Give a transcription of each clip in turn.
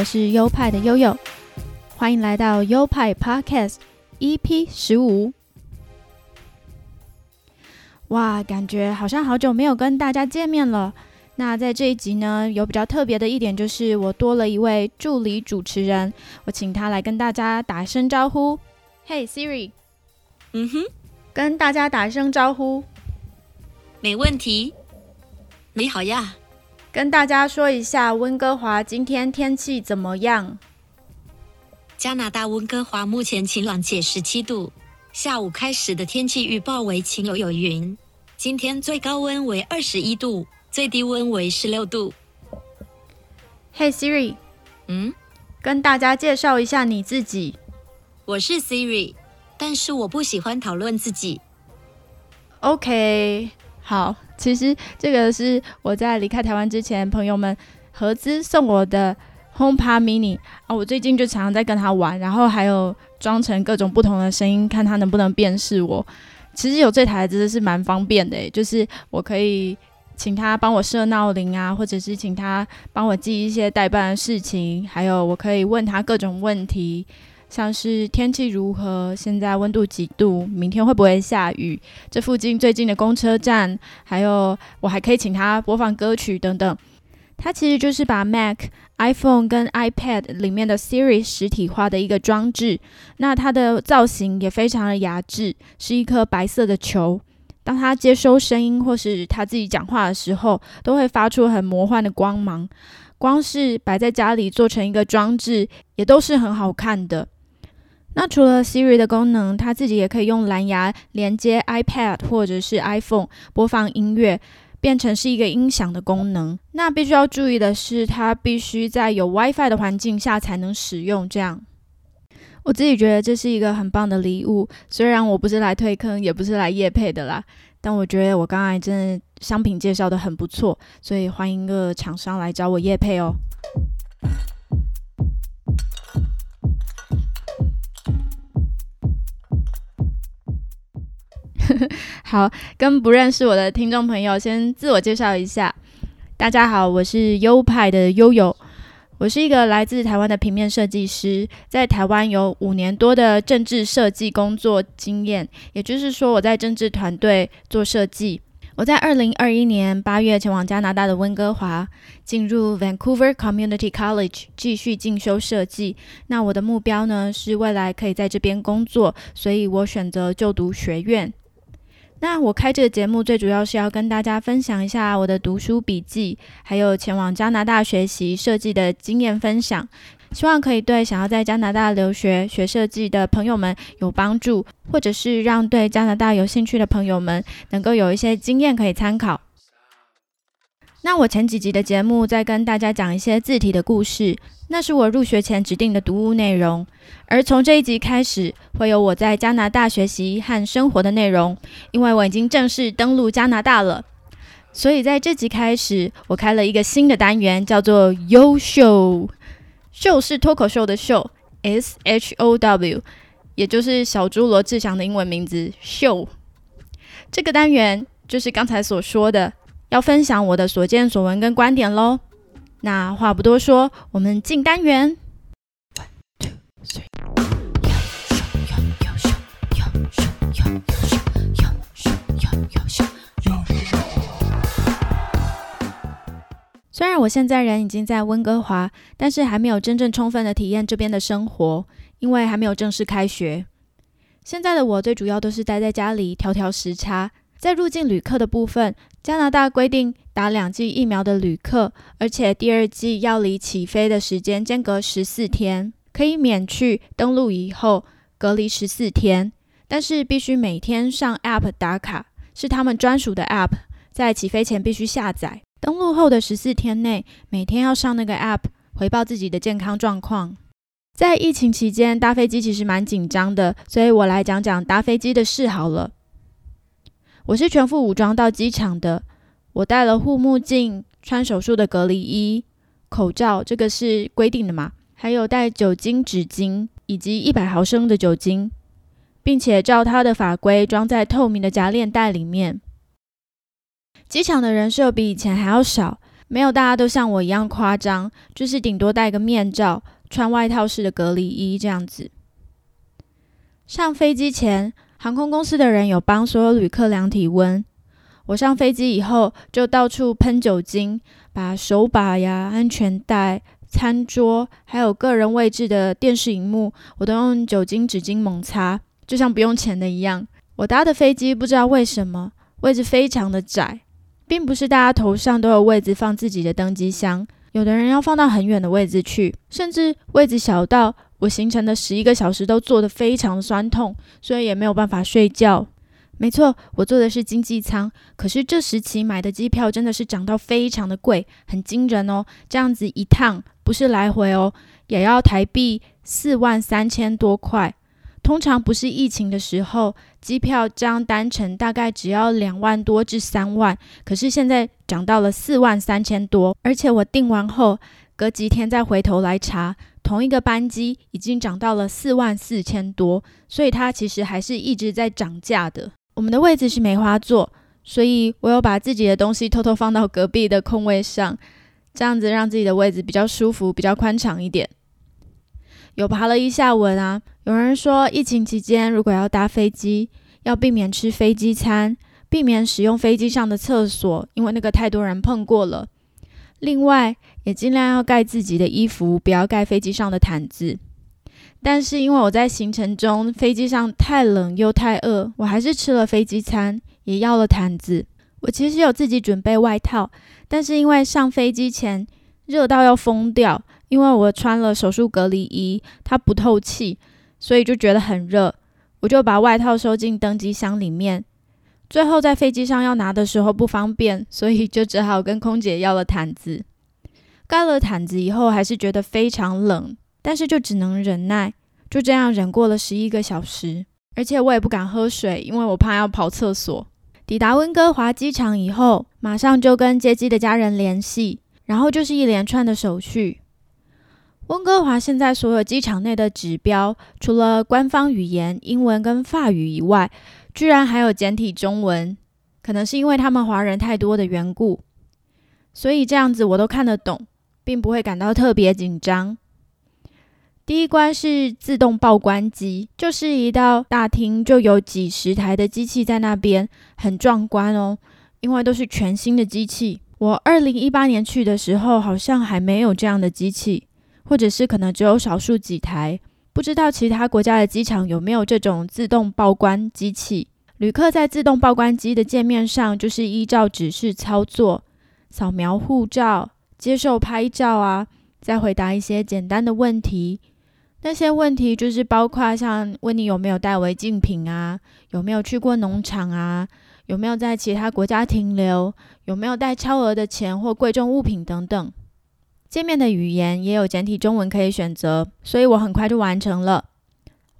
我是优派的悠悠，欢迎来到优派 Podcast EP 十五。哇，感觉好像好久没有跟大家见面了。那在这一集呢，有比较特别的一点，就是我多了一位助理主持人，我请他来跟大家打声招呼。Hey Siri，嗯哼，跟大家打声招呼，没问题。你好呀，跟大家说一下温哥华今天天气怎么样？加拿大温哥华目前晴朗且十七度，下午开始的天气预报为晴有有云，今天最高温为二十一度。最低温为十六度。Hey Siri，嗯，跟大家介绍一下你自己。我是 Siri，但是我不喜欢讨论自己。OK，好，其实这个是我在离开台湾之前，朋友们合资送我的 HomePod Mini 啊，我最近就常常在跟他玩，然后还有装成各种不同的声音，看他能不能辨识我。其实有这台真的是蛮方便的，就是我可以。请他帮我设闹铃啊，或者是请他帮我记一些代办的事情，还有我可以问他各种问题，像是天气如何，现在温度几度，明天会不会下雨，这附近最近的公车站，还有我还可以请他播放歌曲等等。它其实就是把 Mac、iPhone 跟 iPad 里面的 Siri 实体化的一个装置。那它的造型也非常的雅致，是一颗白色的球。当它接收声音或是它自己讲话的时候，都会发出很魔幻的光芒。光是摆在家里做成一个装置，也都是很好看的。那除了 Siri 的功能，它自己也可以用蓝牙连接 iPad 或者是 iPhone 播放音乐，变成是一个音响的功能。那必须要注意的是，它必须在有 WiFi 的环境下才能使用。这样。我自己觉得这是一个很棒的礼物，虽然我不是来推坑，也不是来夜配的啦，但我觉得我刚才真的商品介绍的很不错，所以欢迎各厂商来找我夜配哦。好，跟不认识我的听众朋友先自我介绍一下，大家好，我是优派的悠悠。我是一个来自台湾的平面设计师，在台湾有五年多的政治设计工作经验，也就是说我在政治团队做设计。我在二零二一年八月前往加拿大的温哥华，进入 Vancouver Community College 继续进修设计。那我的目标呢是未来可以在这边工作，所以我选择就读学院。那我开这个节目最主要是要跟大家分享一下我的读书笔记，还有前往加拿大学习设计的经验分享，希望可以对想要在加拿大留学学设计的朋友们有帮助，或者是让对加拿大有兴趣的朋友们能够有一些经验可以参考。那我前几集的节目在跟大家讲一些字体的故事，那是我入学前指定的读物内容。而从这一集开始，会有我在加拿大学习和生活的内容，因为我已经正式登陆加拿大了。所以在这集开始，我开了一个新的单元，叫做“优秀秀”，是脱口秀的秀，S H O W，也就是小猪罗志祥的英文名字“秀”。这个单元就是刚才所说的。要分享我的所见所闻跟观点喽。那话不多说，我们进单元。虽然我现在人已经在温哥华，但是还没有真正充分的体验这边的生活，因为还没有正式开学。现在的我最主要都是待在家里调调时差。在入境旅客的部分，加拿大规定打两剂疫苗的旅客，而且第二剂要离起飞的时间间隔十四天，可以免去登陆以后隔离十四天，但是必须每天上 App 打卡，是他们专属的 App，在起飞前必须下载。登陆后的十四天内，每天要上那个 App 回报自己的健康状况。在疫情期间搭飞机其实蛮紧张的，所以我来讲讲搭飞机的事好了。我是全副武装到机场的，我戴了护目镜，穿手术的隔离衣，口罩，这个是规定的嘛？还有带酒精纸巾以及一百毫升的酒精，并且照他的法规装在透明的夹链袋里面。机场的人数比以前还要少，没有大家都像我一样夸张，就是顶多戴个面罩，穿外套式的隔离衣这样子。上飞机前，航空公司的人有帮所有旅客量体温。我上飞机以后，就到处喷酒精，把手把呀、安全带、餐桌，还有个人位置的电视荧幕，我都用酒精纸巾猛擦，就像不用钱的一样。我搭的飞机不知道为什么位置非常的窄，并不是大家头上都有位置放自己的登机箱，有的人要放到很远的位置去，甚至位置小到。我行程的十一个小时都坐得非常酸痛，所以也没有办法睡觉。没错，我坐的是经济舱，可是这时期买的机票真的是涨到非常的贵，很惊人哦。这样子一趟不是来回哦，也要台币四万三千多块。通常不是疫情的时候，机票这样单程大概只要两万多至三万，可是现在涨到了四万三千多，而且我订完后隔几天再回头来查。同一个班机已经涨到了四万四千多，所以它其实还是一直在涨价的。我们的位置是梅花座，所以我有把自己的东西偷偷放到隔壁的空位上，这样子让自己的位置比较舒服、比较宽敞一点。有爬了一下文啊，有人说疫情期间如果要搭飞机，要避免吃飞机餐，避免使用飞机上的厕所，因为那个太多人碰过了。另外，也尽量要盖自己的衣服，不要盖飞机上的毯子。但是因为我在行程中飞机上太冷又太饿，我还是吃了飞机餐，也要了毯子。我其实有自己准备外套，但是因为上飞机前热到要疯掉，因为我穿了手术隔离衣，它不透气，所以就觉得很热。我就把外套收进登机箱里面。最后在飞机上要拿的时候不方便，所以就只好跟空姐要了毯子。盖了毯子以后，还是觉得非常冷，但是就只能忍耐，就这样忍过了十一个小时。而且我也不敢喝水，因为我怕要跑厕所。抵达温哥华机场以后，马上就跟接机的家人联系，然后就是一连串的手续。温哥华现在所有机场内的指标，除了官方语言英文跟法语以外，居然还有简体中文，可能是因为他们华人太多的缘故，所以这样子我都看得懂，并不会感到特别紧张。第一关是自动报关机，就是一到大厅就有几十台的机器在那边，很壮观哦，因为都是全新的机器。我二零一八年去的时候，好像还没有这样的机器，或者是可能只有少数几台。不知道其他国家的机场有没有这种自动报关机器？旅客在自动报关机的界面上，就是依照指示操作，扫描护照、接受拍照啊，再回答一些简单的问题。那些问题就是包括像问你有没有带违禁品啊，有没有去过农场啊，有没有在其他国家停留，有没有带超额的钱或贵重物品等等。界面的语言也有简体中文可以选择，所以我很快就完成了。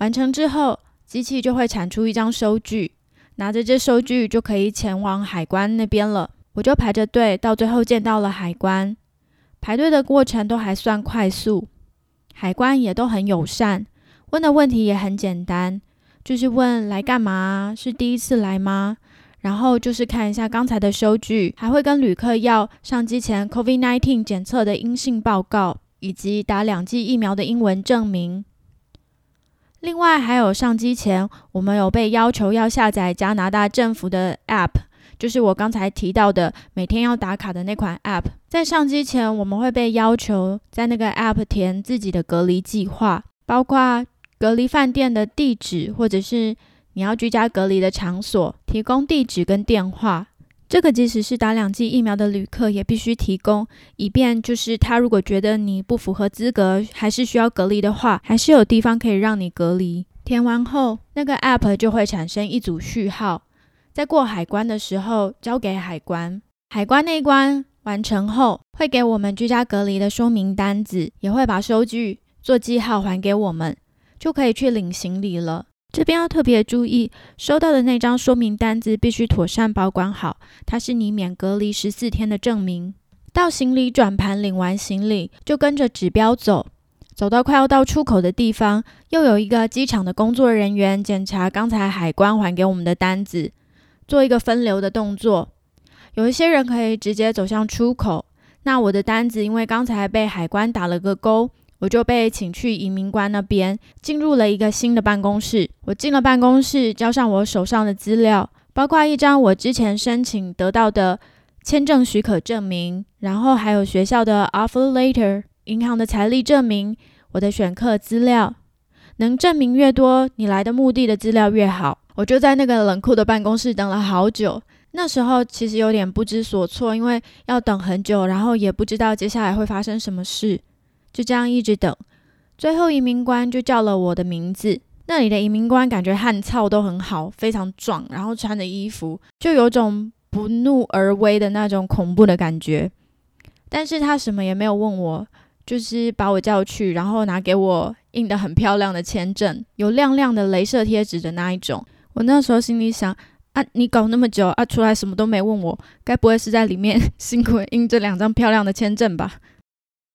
完成之后，机器就会产出一张收据，拿着这收据就可以前往海关那边了。我就排着队，到最后见到了海关。排队的过程都还算快速，海关也都很友善，问的问题也很简单，就是问来干嘛？是第一次来吗？然后就是看一下刚才的收据，还会跟旅客要上机前 COVID-19 检测的阴性报告，以及打两剂疫苗的英文证明。另外，还有上机前，我们有被要求要下载加拿大政府的 App，就是我刚才提到的每天要打卡的那款 App。在上机前，我们会被要求在那个 App 填自己的隔离计划，包括隔离饭店的地址，或者是。你要居家隔离的场所提供地址跟电话，这个即使是打两剂疫苗的旅客也必须提供，以便就是他如果觉得你不符合资格，还是需要隔离的话，还是有地方可以让你隔离。填完后，那个 app 就会产生一组序号，在过海关的时候交给海关，海关那一关完成后，会给我们居家隔离的说明单子，也会把收据做记号还给我们，就可以去领行李了。这边要特别注意，收到的那张说明单子必须妥善保管好，它是你免隔离十四天的证明。到行李转盘领完行李，就跟着指标走，走到快要到出口的地方，又有一个机场的工作人员检查刚才海关还给我们的单子，做一个分流的动作。有一些人可以直接走向出口，那我的单子因为刚才被海关打了个勾，我就被请去移民官那边，进入了一个新的办公室。我进了办公室，交上我手上的资料，包括一张我之前申请得到的签证许可证明，然后还有学校的 offer letter、银行的财力证明、我的选课资料。能证明越多，你来的目的的资料越好。我就在那个冷酷的办公室等了好久。那时候其实有点不知所措，因为要等很久，然后也不知道接下来会发生什么事。就这样一直等，最后移民官就叫了我的名字。那里的移民官感觉汗臭都很好，非常壮，然后穿的衣服就有种不怒而威的那种恐怖的感觉。但是他什么也没有问我，就是把我叫去，然后拿给我印的很漂亮的签证，有亮亮的镭射贴纸的那一种。我那时候心里想。啊，你搞那么久啊，出来什么都没问我，该不会是在里面辛苦印这两张漂亮的签证吧？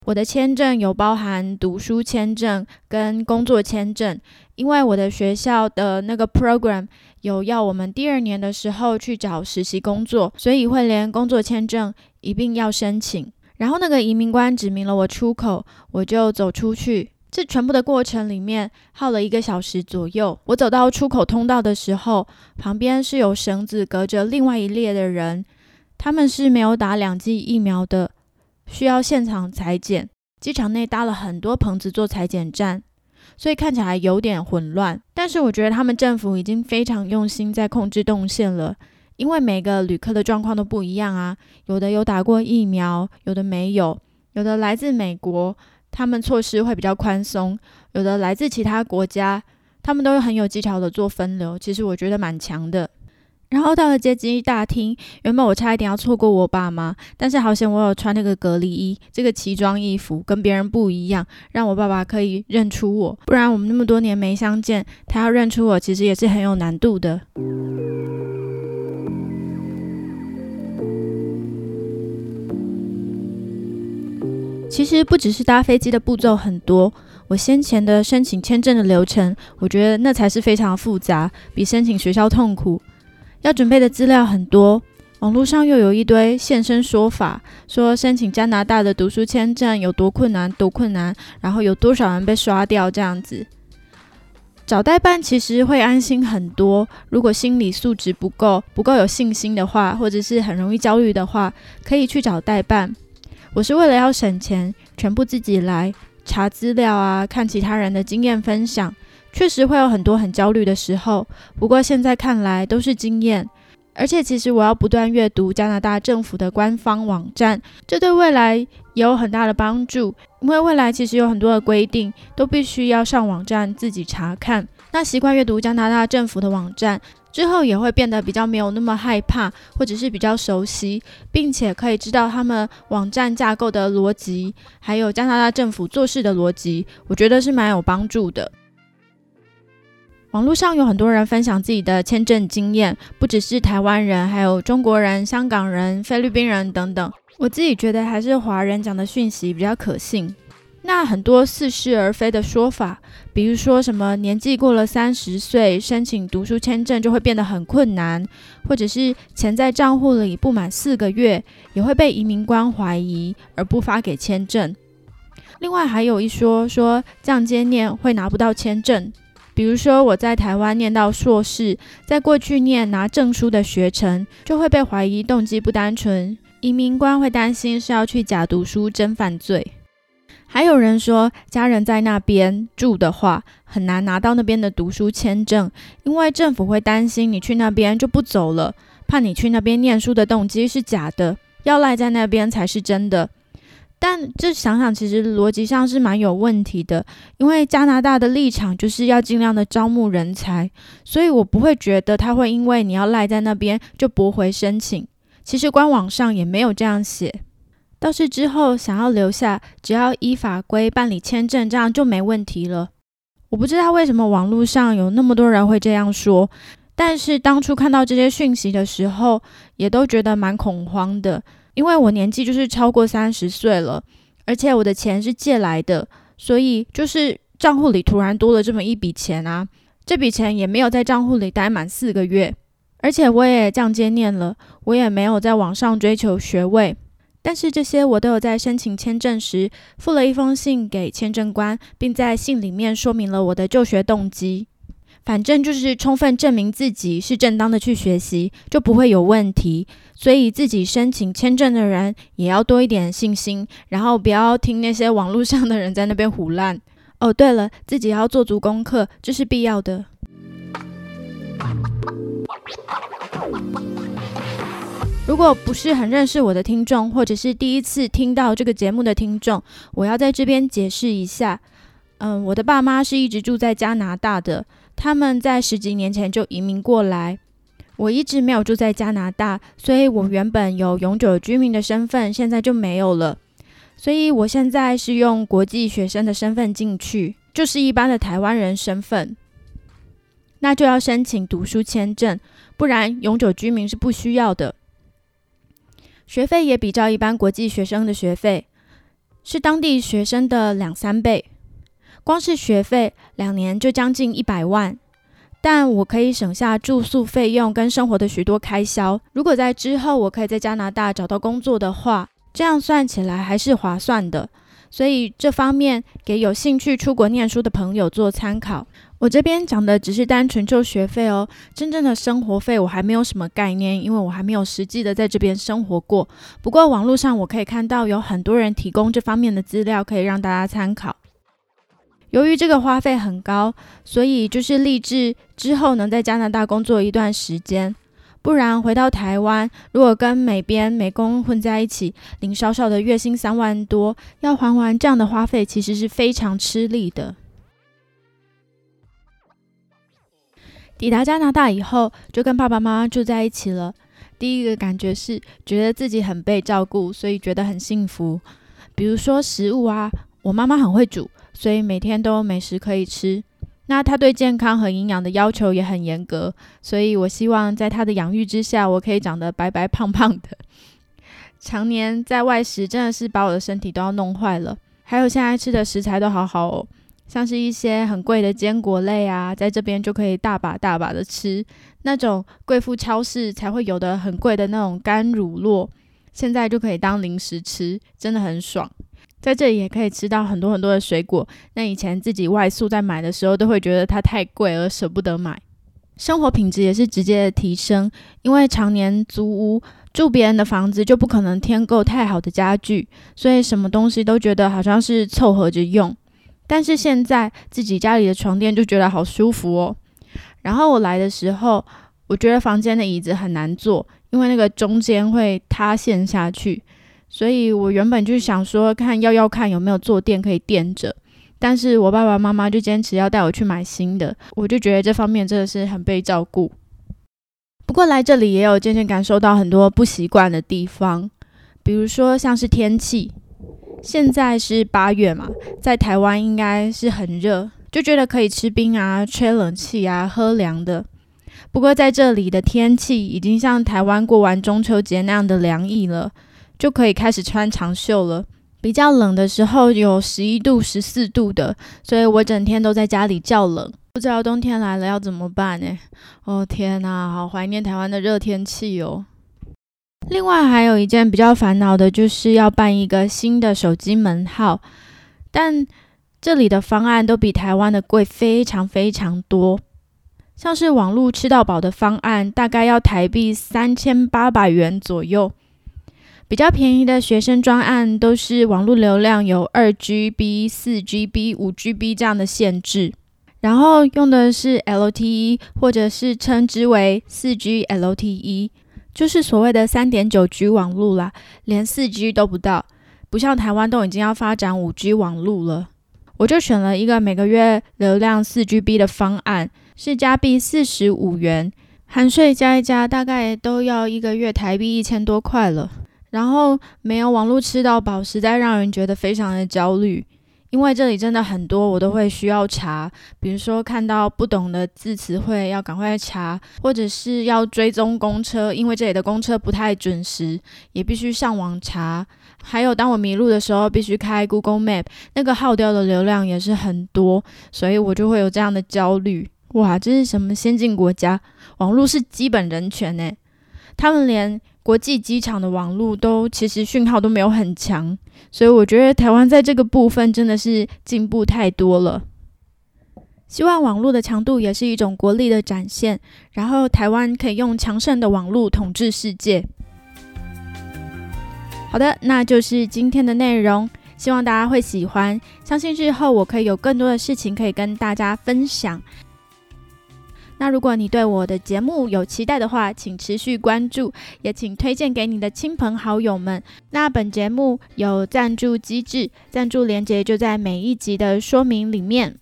我的签证有包含读书签证跟工作签证，因为我的学校的那个 program 有要我们第二年的时候去找实习工作，所以会连工作签证一并要申请。然后那个移民官指明了我出口，我就走出去。这全部的过程里面耗了一个小时左右。我走到出口通道的时候，旁边是有绳子隔着另外一列的人，他们是没有打两剂疫苗的，需要现场裁剪。机场内搭了很多棚子做裁剪站，所以看起来有点混乱。但是我觉得他们政府已经非常用心在控制动线了，因为每个旅客的状况都不一样啊，有的有打过疫苗，有的没有，有的来自美国。他们措施会比较宽松，有的来自其他国家，他们都很有技巧的做分流，其实我觉得蛮强的。然后到了接机大厅，原本我差一点要错过我爸妈，但是好险我有穿那个隔离衣，这个奇装异服跟别人不一样，让我爸爸可以认出我，不然我们那么多年没相见，他要认出我其实也是很有难度的。其实不只是搭飞机的步骤很多，我先前的申请签证的流程，我觉得那才是非常复杂，比申请学校痛苦。要准备的资料很多，网络上又有一堆现身说法，说申请加拿大的读书签证有多困难，多困难，然后有多少人被刷掉这样子。找代办其实会安心很多，如果心理素质不够，不够有信心的话，或者是很容易焦虑的话，可以去找代办。我是为了要省钱，全部自己来查资料啊，看其他人的经验分享，确实会有很多很焦虑的时候。不过现在看来都是经验，而且其实我要不断阅读加拿大政府的官方网站，这对未来也有很大的帮助。因为未来其实有很多的规定，都必须要上网站自己查看。那习惯阅读加拿大政府的网站。之后也会变得比较没有那么害怕，或者是比较熟悉，并且可以知道他们网站架构的逻辑，还有加拿大政府做事的逻辑，我觉得是蛮有帮助的。网络上有很多人分享自己的签证经验，不只是台湾人，还有中国人、香港人、菲律宾人等等。我自己觉得还是华人讲的讯息比较可信。那很多似是而非的说法，比如说什么年纪过了三十岁申请读书签证就会变得很困难，或者是钱在账户里不满四个月也会被移民官怀疑而不发给签证。另外还有一说说降阶念会拿不到签证，比如说我在台湾念到硕士，在过去念拿证书的学程就会被怀疑动机不单纯，移民官会担心是要去假读书真犯罪。还有人说，家人在那边住的话，很难拿到那边的读书签证，因为政府会担心你去那边就不走了，怕你去那边念书的动机是假的，要赖在那边才是真的。但这想想，其实逻辑上是蛮有问题的，因为加拿大的立场就是要尽量的招募人才，所以我不会觉得他会因为你要赖在那边就驳回申请。其实官网上也没有这样写。倒是之后想要留下，只要依法规办理签证，这样就没问题了。我不知道为什么网络上有那么多人会这样说，但是当初看到这些讯息的时候，也都觉得蛮恐慌的。因为我年纪就是超过三十岁了，而且我的钱是借来的，所以就是账户里突然多了这么一笔钱啊！这笔钱也没有在账户里待满四个月，而且我也降阶念了，我也没有在网上追求学位。但是这些我都有在申请签证时附了一封信给签证官，并在信里面说明了我的就学动机。反正就是充分证明自己是正当的去学习，就不会有问题。所以自己申请签证的人也要多一点信心，然后不要听那些网络上的人在那边胡乱。哦，对了，自己要做足功课，这是必要的。如果不是很认识我的听众，或者是第一次听到这个节目的听众，我要在这边解释一下。嗯，我的爸妈是一直住在加拿大的。他们在十几年前就移民过来，我一直没有住在加拿大，所以我原本有永久居民的身份，现在就没有了。所以我现在是用国际学生的身份进去，就是一般的台湾人身份，那就要申请读书签证，不然永久居民是不需要的。学费也比较一般国际学生的学费，是当地学生的两三倍。光是学费两年就将近一百万，但我可以省下住宿费用跟生活的许多开销。如果在之后我可以在加拿大找到工作的话，这样算起来还是划算的。所以这方面给有兴趣出国念书的朋友做参考。我这边讲的只是单纯就学费哦，真正的生活费我还没有什么概念，因为我还没有实际的在这边生活过。不过网络上我可以看到有很多人提供这方面的资料，可以让大家参考。由于这个花费很高，所以就是立志之后能在加拿大工作一段时间，不然回到台湾，如果跟美编美工混在一起，领少少的月薪三万多，要还完这样的花费，其实是非常吃力的。抵达加拿大以后，就跟爸爸妈妈住在一起了。第一个感觉是觉得自己很被照顾，所以觉得很幸福。比如说食物啊，我妈妈很会煮。所以每天都有美食可以吃。那他对健康和营养的要求也很严格，所以我希望在他的养育之下，我可以长得白白胖胖的。常年在外食，真的是把我的身体都要弄坏了。还有现在吃的食材都好好哦，像是一些很贵的坚果类啊，在这边就可以大把大把的吃。那种贵妇超市才会有的很贵的那种干乳酪，现在就可以当零食吃，真的很爽。在这里也可以吃到很多很多的水果。那以前自己外宿在买的时候，都会觉得它太贵而舍不得买。生活品质也是直接的提升，因为常年租屋住别人的房子，就不可能添购太好的家具，所以什么东西都觉得好像是凑合着用。但是现在自己家里的床垫就觉得好舒服哦。然后我来的时候，我觉得房间的椅子很难坐，因为那个中间会塌陷下去。所以我原本就想说，看要要看有没有坐垫可以垫着，但是我爸爸妈妈就坚持要带我去买新的，我就觉得这方面真的是很被照顾。不过来这里也有渐渐感受到很多不习惯的地方，比如说像是天气，现在是八月嘛，在台湾应该是很热，就觉得可以吃冰啊、吹冷气啊、喝凉的。不过在这里的天气已经像台湾过完中秋节那样的凉意了。就可以开始穿长袖了。比较冷的时候有十一度、十四度的，所以我整天都在家里叫冷。不知道冬天来了要怎么办呢？哦天哪，好怀念台湾的热天气哦。另外还有一件比较烦恼的就是要办一个新的手机门号，但这里的方案都比台湾的贵非常非常多。像是网络吃到饱的方案，大概要台币三千八百元左右。比较便宜的学生专案都是网络流量有二 GB、四 GB、五 GB 这样的限制，然后用的是 LTE 或者是称之为四 G LTE，就是所谓的三点九 G 网络啦，连四 G 都不到，不像台湾都已经要发展五 G 网络了。我就选了一个每个月流量四 GB 的方案，是加币四十五元，含税加一加，大概都要一个月台币一千多块了。然后没有网络吃到饱，实在让人觉得非常的焦虑，因为这里真的很多我都会需要查，比如说看到不懂的字词汇要赶快查，或者是要追踪公车，因为这里的公车不太准时，也必须上网查。还有当我迷路的时候，必须开 Google Map，那个耗掉的流量也是很多，所以我就会有这样的焦虑。哇，这是什么先进国家？网络是基本人权呢？他们连国际机场的网络都其实讯号都没有很强，所以我觉得台湾在这个部分真的是进步太多了。希望网络的强度也是一种国力的展现，然后台湾可以用强盛的网络统治世界。好的，那就是今天的内容，希望大家会喜欢。相信日后我可以有更多的事情可以跟大家分享。那如果你对我的节目有期待的话，请持续关注，也请推荐给你的亲朋好友们。那本节目有赞助机制，赞助链接就在每一集的说明里面。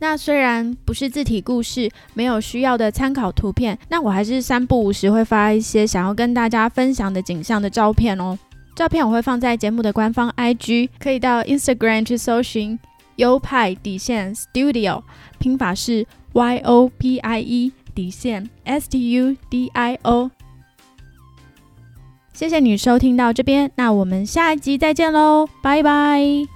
那虽然不是字体故事，没有需要的参考图片，那我还是三不五时会发一些想要跟大家分享的景象的照片哦。照片我会放在节目的官方 IG，可以到 Instagram 去搜寻优派底线 Studio，拼法是 Y O P I E 底线 S T U D I O。谢谢你收听到这边，那我们下一集再见喽，拜拜。